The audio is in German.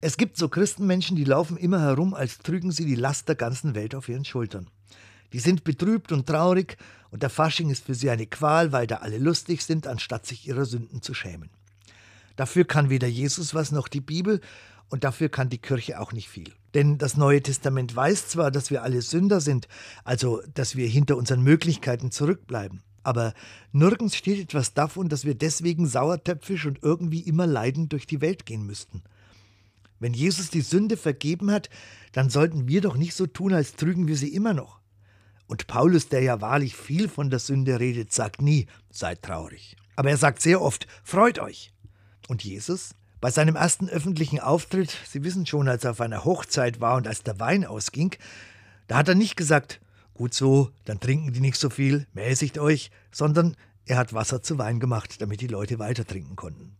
Es gibt so Christenmenschen, die laufen immer herum, als trügen sie die Last der ganzen Welt auf ihren Schultern. Die sind betrübt und traurig und der Fasching ist für sie eine Qual, weil da alle lustig sind, anstatt sich ihrer Sünden zu schämen. Dafür kann weder Jesus was noch die Bibel und dafür kann die Kirche auch nicht viel. Denn das Neue Testament weiß zwar, dass wir alle Sünder sind, also dass wir hinter unseren Möglichkeiten zurückbleiben, aber nirgends steht etwas davon, dass wir deswegen sauertöpfisch und irgendwie immer leidend durch die Welt gehen müssten. Wenn Jesus die Sünde vergeben hat, dann sollten wir doch nicht so tun, als trügen wir sie immer noch. Und Paulus, der ja wahrlich viel von der Sünde redet, sagt nie, seid traurig. Aber er sagt sehr oft, freut euch. Und Jesus? Bei seinem ersten öffentlichen Auftritt, Sie wissen schon, als er auf einer Hochzeit war und als der Wein ausging, da hat er nicht gesagt, gut so, dann trinken die nicht so viel, mäßigt euch, sondern er hat Wasser zu Wein gemacht, damit die Leute weiter trinken konnten.